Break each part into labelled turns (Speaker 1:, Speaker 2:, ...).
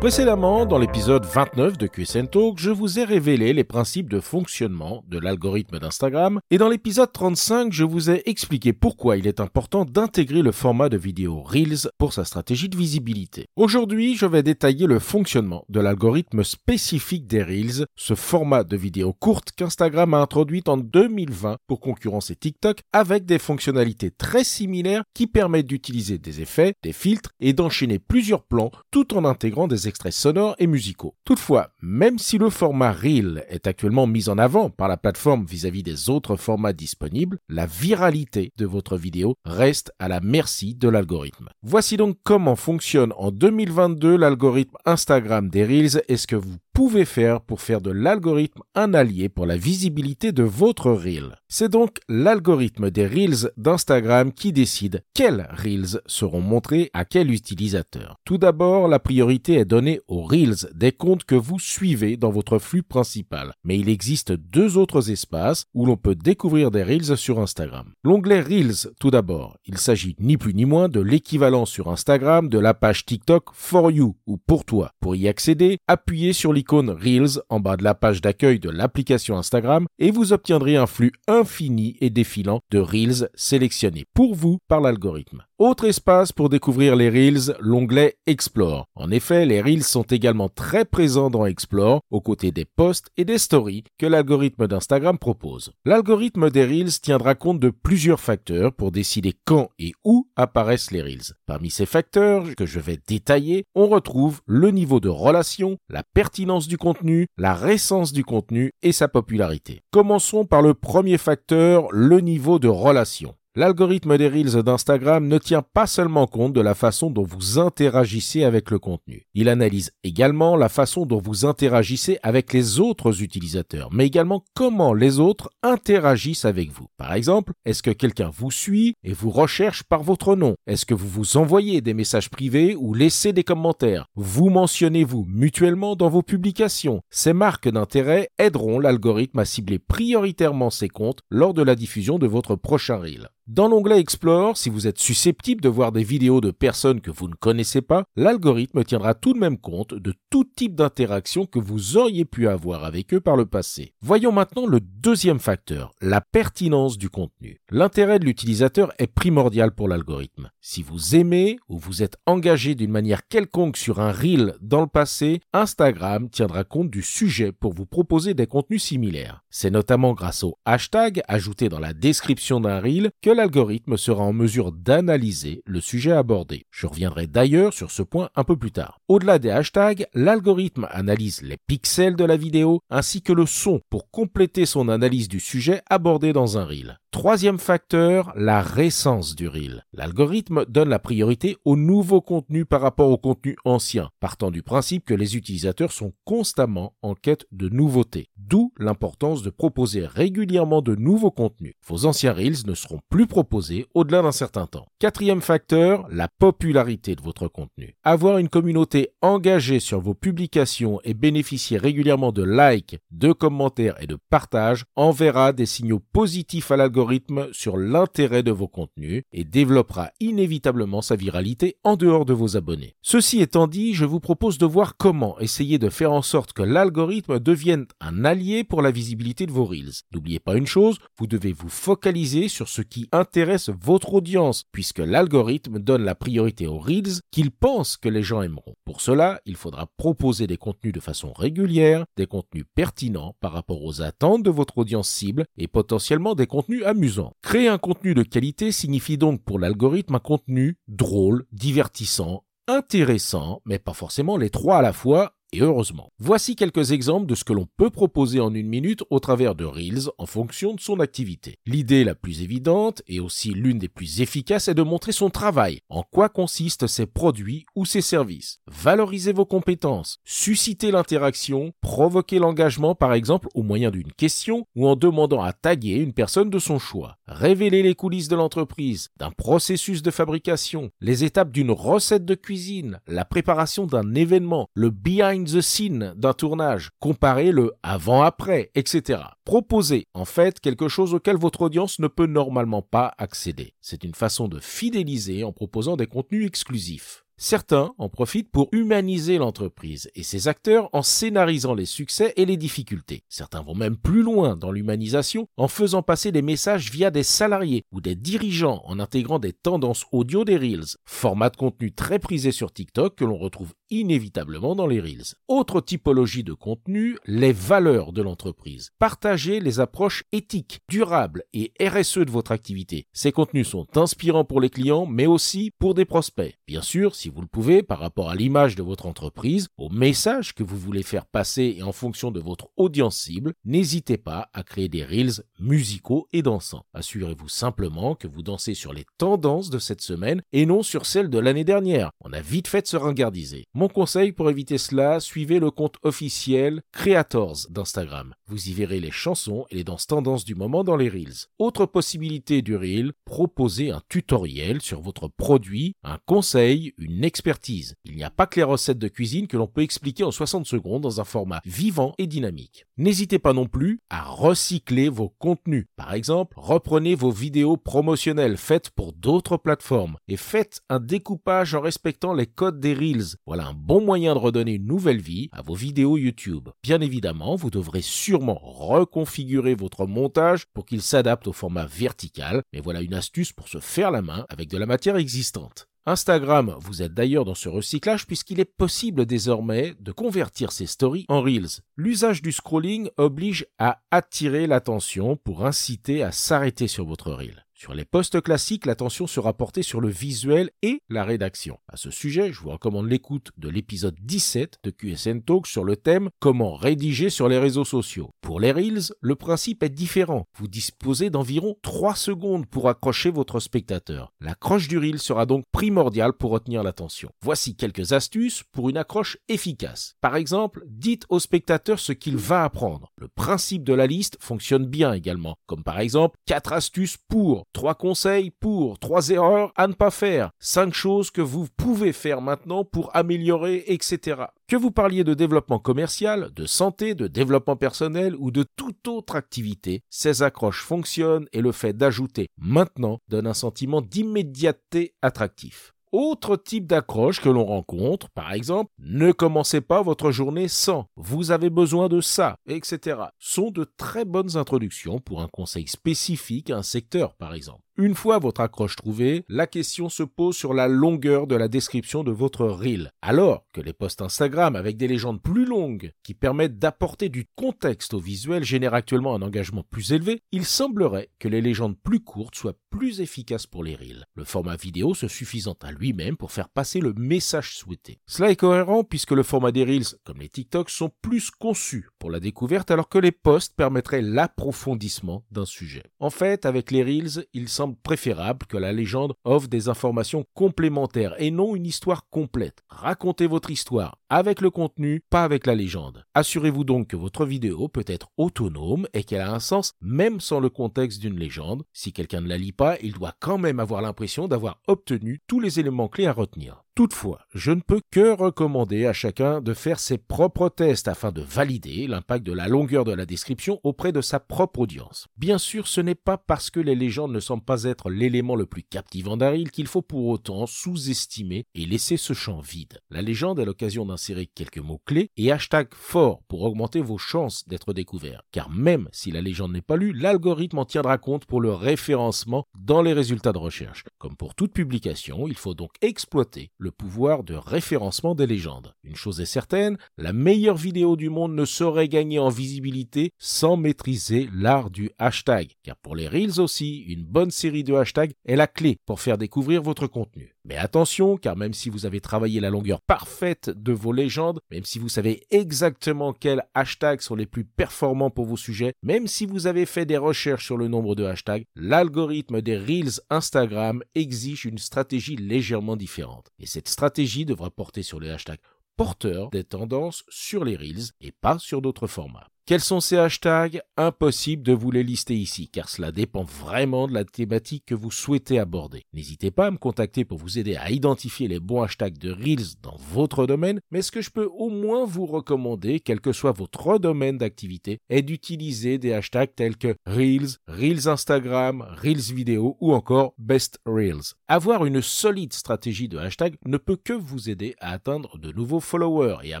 Speaker 1: Précédemment, dans l'épisode 29 de QSN Talk, je vous ai révélé les principes de fonctionnement de l'algorithme d'Instagram et dans l'épisode 35, je vous ai expliqué pourquoi il est important d'intégrer le format de vidéo Reels pour sa stratégie de visibilité. Aujourd'hui, je vais détailler le fonctionnement de l'algorithme spécifique des Reels, ce format de vidéo courte qu'Instagram a introduit en 2020 pour concurrencer TikTok avec des fonctionnalités très similaires qui permettent d'utiliser des effets, des filtres et d'enchaîner plusieurs plans tout en intégrant des extraits sonores et musicaux. Toutefois, même si le format Reel est actuellement mis en avant par la plateforme vis-à-vis des autres formats disponibles, la viralité de votre vidéo reste à la merci de l'algorithme. Voici donc comment fonctionne en 2022 l'algorithme Instagram des Reels et ce que vous pouvez faire pour faire de l'algorithme un allié pour la visibilité de votre reel. C'est donc l'algorithme des reels d'Instagram qui décide quels reels seront montrés à quel utilisateur. Tout d'abord, la priorité est donnée aux reels des comptes que vous suivez dans votre flux principal. Mais il existe deux autres espaces où l'on peut découvrir des reels sur Instagram. L'onglet reels, tout d'abord. Il s'agit ni plus ni moins de l'équivalent sur Instagram de la page TikTok For You ou pour toi. Pour y accéder, appuyez sur l'icône Reels en bas de la page d'accueil de l'application Instagram et vous obtiendrez un flux infini et défilant de Reels sélectionnés pour vous par l'algorithme. Autre espace pour découvrir les Reels, l'onglet Explore. En effet, les Reels sont également très présents dans Explore, aux côtés des posts et des stories que l'algorithme d'Instagram propose. L'algorithme des Reels tiendra compte de plusieurs facteurs pour décider quand et où apparaissent les Reels. Parmi ces facteurs que je vais détailler, on retrouve le niveau de relation, la pertinence du contenu, la récence du contenu et sa popularité. Commençons par le premier facteur, le niveau de relation. L'algorithme des Reels d'Instagram ne tient pas seulement compte de la façon dont vous interagissez avec le contenu. Il analyse également la façon dont vous interagissez avec les autres utilisateurs, mais également comment les autres interagissent avec vous. Par exemple, est-ce que quelqu'un vous suit et vous recherche par votre nom? Est-ce que vous vous envoyez des messages privés ou laissez des commentaires? Vous mentionnez-vous mutuellement dans vos publications? Ces marques d'intérêt aideront l'algorithme à cibler prioritairement ses comptes lors de la diffusion de votre prochain Reel. Dans l'onglet Explore, si vous êtes susceptible de voir des vidéos de personnes que vous ne connaissez pas, l'algorithme tiendra tout de même compte de tout type d'interaction que vous auriez pu avoir avec eux par le passé. Voyons maintenant le deuxième facteur, la pertinence du contenu. L'intérêt de l'utilisateur est primordial pour l'algorithme. Si vous aimez ou vous êtes engagé d'une manière quelconque sur un reel dans le passé, Instagram tiendra compte du sujet pour vous proposer des contenus similaires. C'est notamment grâce au hashtag ajouté dans la description d'un reel que l'algorithme sera en mesure d'analyser le sujet abordé. Je reviendrai d'ailleurs sur ce point un peu plus tard. Au-delà des hashtags, l'algorithme analyse les pixels de la vidéo ainsi que le son pour compléter son analyse du sujet abordé dans un reel. Troisième facteur, la récence du reel. L'algorithme donne la priorité au nouveau contenu par rapport au contenu ancien, partant du principe que les utilisateurs sont constamment en quête de nouveautés. D'où l'importance de proposer régulièrement de nouveaux contenus. Vos anciens reels ne seront plus proposés au-delà d'un certain temps. Quatrième facteur, la popularité de votre contenu. Avoir une communauté engagée sur vos publications et bénéficier régulièrement de likes, de commentaires et de partages enverra des signaux positifs à l'algorithme sur l'intérêt de vos contenus et développera inévitablement sa viralité en dehors de vos abonnés. Ceci étant dit, je vous propose de voir comment essayer de faire en sorte que l'algorithme devienne un allié pour la visibilité de vos reels. N'oubliez pas une chose, vous devez vous focaliser sur ce qui intéresse votre audience, puisque l'algorithme donne la priorité aux reels qu'il pense que les gens aimeront. Pour cela, il faudra proposer des contenus de façon régulière, des contenus pertinents par rapport aux attentes de votre audience cible et potentiellement des contenus amusant. Créer un contenu de qualité signifie donc pour l'algorithme un contenu drôle, divertissant, intéressants, mais pas forcément les trois à la fois, et heureusement. Voici quelques exemples de ce que l'on peut proposer en une minute au travers de Reels en fonction de son activité. L'idée la plus évidente et aussi l'une des plus efficaces est de montrer son travail, en quoi consistent ses produits ou ses services. Valoriser vos compétences, susciter l'interaction, provoquer l'engagement par exemple au moyen d'une question ou en demandant à taguer une personne de son choix. Révéler les coulisses de l'entreprise, d'un processus de fabrication, les étapes d'une recette de cuisine, la préparation d'un événement, le behind the scene d'un tournage, comparer le avant-après, etc. Proposez en fait quelque chose auquel votre audience ne peut normalement pas accéder. C'est une façon de fidéliser en proposant des contenus exclusifs. Certains en profitent pour humaniser l'entreprise et ses acteurs en scénarisant les succès et les difficultés. Certains vont même plus loin dans l'humanisation en faisant passer des messages via des salariés ou des dirigeants en intégrant des tendances audio des Reels, format de contenu très prisé sur TikTok que l'on retrouve inévitablement dans les Reels. Autre typologie de contenu, les valeurs de l'entreprise. Partagez les approches éthiques, durables et RSE de votre activité. Ces contenus sont inspirants pour les clients mais aussi pour des prospects. Bien sûr, si vous le pouvez, par rapport à l'image de votre entreprise, au message que vous voulez faire passer et en fonction de votre audience cible, n'hésitez pas à créer des reels musicaux et dansants. Assurez-vous simplement que vous dansez sur les tendances de cette semaine et non sur celles de l'année dernière. On a vite fait de se ringardiser. Mon conseil pour éviter cela, suivez le compte officiel Creators d'Instagram. Vous y verrez les chansons et les danses tendances du moment dans les reels. Autre possibilité du reel, proposer un tutoriel sur votre produit, un conseil, une expertise. Il n'y a pas que les recettes de cuisine que l'on peut expliquer en 60 secondes dans un format vivant et dynamique. N'hésitez pas non plus à recycler vos contenus. Par exemple, reprenez vos vidéos promotionnelles faites pour d'autres plateformes et faites un découpage en respectant les codes des Reels. Voilà un bon moyen de redonner une nouvelle vie à vos vidéos YouTube. Bien évidemment, vous devrez sûrement reconfigurer votre montage pour qu'il s'adapte au format vertical, mais voilà une astuce pour se faire la main avec de la matière existante. Instagram vous aide d'ailleurs dans ce recyclage puisqu'il est possible désormais de convertir ces stories en Reels. L'usage du scrolling oblige à attirer l'attention pour inciter à s'arrêter sur votre Reel. Sur les postes classiques, l'attention sera portée sur le visuel et la rédaction. À ce sujet, je vous recommande l'écoute de l'épisode 17 de QSN Talk sur le thème Comment rédiger sur les réseaux sociaux. Pour les Reels, le principe est différent. Vous disposez d'environ 3 secondes pour accrocher votre spectateur. L'accroche du Reel sera donc primordiale pour retenir l'attention. Voici quelques astuces pour une accroche efficace. Par exemple, dites au spectateur ce qu'il va apprendre. Le principe de la liste fonctionne bien également, comme par exemple 4 astuces pour Trois conseils pour, trois erreurs à ne pas faire, cinq choses que vous pouvez faire maintenant pour améliorer, etc. Que vous parliez de développement commercial, de santé, de développement personnel ou de toute autre activité, ces accroches fonctionnent et le fait d'ajouter maintenant donne un sentiment d'immédiateté attractif. Autre type d'accroche que l'on rencontre, par exemple, ne commencez pas votre journée sans, vous avez besoin de ça, etc., sont de très bonnes introductions pour un conseil spécifique à un secteur, par exemple. Une fois votre accroche trouvée, la question se pose sur la longueur de la description de votre reel. Alors que les posts Instagram avec des légendes plus longues qui permettent d'apporter du contexte au visuel génèrent actuellement un engagement plus élevé, il semblerait que les légendes plus courtes soient plus efficaces pour les reels. Le format vidéo se suffisant à lui-même pour faire passer le message souhaité. Cela est cohérent puisque le format des reels, comme les TikTok, sont plus conçus pour la découverte alors que les posts permettraient l'approfondissement d'un sujet. En fait, avec les reels, il semble préférable que la légende offre des informations complémentaires et non une histoire complète. Racontez votre histoire avec le contenu, pas avec la légende. Assurez-vous donc que votre vidéo peut être autonome et qu'elle a un sens même sans le contexte d'une légende. Si quelqu'un ne la lit pas, il doit quand même avoir l'impression d'avoir obtenu tous les éléments clés à retenir. Toutefois, je ne peux que recommander à chacun de faire ses propres tests afin de valider l'impact de la longueur de la description auprès de sa propre audience. Bien sûr, ce n'est pas parce que les légendes ne semblent pas être l'élément le plus captivant d'Aril qu'il faut pour autant sous-estimer et laisser ce champ vide. La légende est l'occasion d'insérer quelques mots-clés et hashtags forts pour augmenter vos chances d'être découvert. Car même si la légende n'est pas lue, l'algorithme en tiendra compte pour le référencement dans les résultats de recherche. Comme pour toute publication, il faut donc exploiter le pouvoir de référencement des légendes. Une chose est certaine, la meilleure vidéo du monde ne saurait gagner en visibilité sans maîtriser l'art du hashtag. Car pour les Reels aussi, une bonne série de hashtags est la clé pour faire découvrir votre contenu. Mais attention, car même si vous avez travaillé la longueur parfaite de vos légendes, même si vous savez exactement quels hashtags sont les plus performants pour vos sujets, même si vous avez fait des recherches sur le nombre de hashtags, l'algorithme des Reels Instagram exige une stratégie légèrement différente. Et cette stratégie devra porter sur les hashtags porteurs des tendances sur les Reels et pas sur d'autres formats. Quels sont ces hashtags? Impossible de vous les lister ici, car cela dépend vraiment de la thématique que vous souhaitez aborder. N'hésitez pas à me contacter pour vous aider à identifier les bons hashtags de Reels dans votre domaine, mais ce que je peux au moins vous recommander, quel que soit votre domaine d'activité, est d'utiliser des hashtags tels que Reels, Reels Instagram, Reels vidéo ou encore Best Reels. Avoir une solide stratégie de hashtag ne peut que vous aider à atteindre de nouveaux followers et à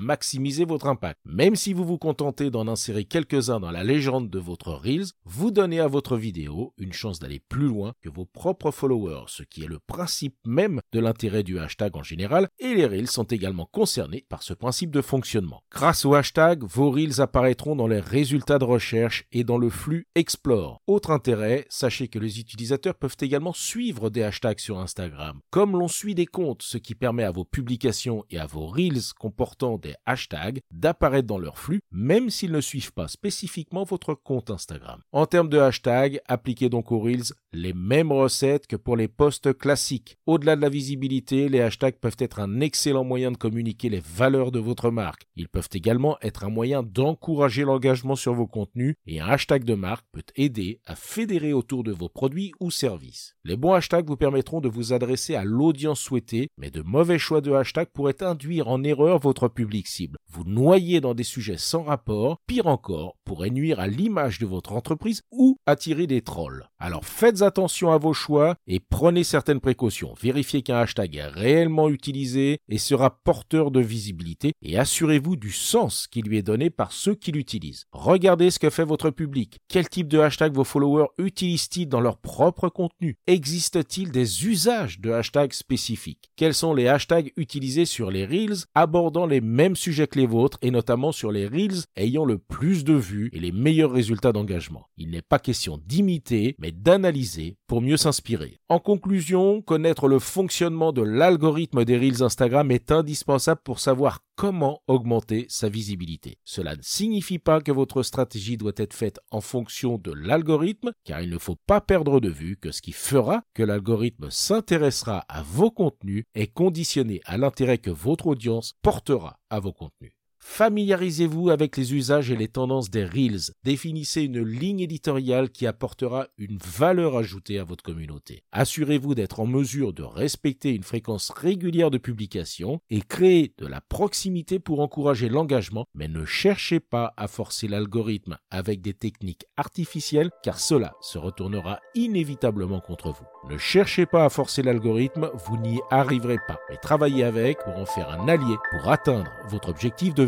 Speaker 1: maximiser votre impact. Même si vous vous contentez d'en insérer quelques-uns dans la légende de votre Reels, vous donnez à votre vidéo une chance d'aller plus loin que vos propres followers, ce qui est le principe même de l'intérêt du hashtag en général, et les Reels sont également concernés par ce principe de fonctionnement. Grâce au hashtag, vos Reels apparaîtront dans les résultats de recherche et dans le flux Explore. Autre intérêt, sachez que les utilisateurs peuvent également suivre des hashtags sur Instagram, comme l'on suit des comptes, ce qui permet à vos publications et à vos Reels comportant des hashtags d'apparaître dans leur flux, même s'ils ne suivent pas spécifiquement votre compte Instagram. En termes de hashtag, appliquez donc aux Reels les mêmes recettes que pour les posts classiques. Au-delà de la visibilité, les hashtags peuvent être un excellent moyen de communiquer les valeurs de votre marque. Ils peuvent également être un moyen d'encourager l'engagement sur vos contenus et un hashtag de marque peut aider à fédérer autour de vos produits ou services. Les bons hashtags vous permettront de vous adresser à l'audience souhaitée, mais de mauvais choix de hashtags pourraient induire en erreur votre public cible. Vous noyer dans des sujets sans rapport, pire encore, pourrait nuire à l'image de votre entreprise ou attirer des trolls. Alors faites attention à vos choix et prenez certaines précautions. Vérifiez qu'un hashtag est réellement utilisé et sera porteur de visibilité et assurez-vous du sens qui lui est donné par ceux qui l'utilisent. Regardez ce que fait votre public. Quel type de hashtag vos followers utilisent-ils dans leur propre contenu? Existe-t-il des usages de hashtags spécifiques? Quels sont les hashtags utilisés sur les Reels abordant les mêmes sujets que les vôtres et notamment sur les Reels ayant le plus de vues et les meilleurs résultats d'engagement? Il n'est pas question d'imiter, mais d'analyser pour mieux s'inspirer. En conclusion, connaître le fonctionnement de l'algorithme des Reels Instagram est indispensable pour savoir comment augmenter sa visibilité. Cela ne signifie pas que votre stratégie doit être faite en fonction de l'algorithme, car il ne faut pas perdre de vue que ce qui fera que l'algorithme s'intéressera à vos contenus est conditionné à l'intérêt que votre audience portera à vos contenus. Familiarisez-vous avec les usages et les tendances des Reels. Définissez une ligne éditoriale qui apportera une valeur ajoutée à votre communauté. Assurez-vous d'être en mesure de respecter une fréquence régulière de publication et créer de la proximité pour encourager l'engagement, mais ne cherchez pas à forcer l'algorithme avec des techniques artificielles car cela se retournera inévitablement contre vous. Ne cherchez pas à forcer l'algorithme, vous n'y arriverez pas, mais travaillez avec pour en faire un allié pour atteindre votre objectif de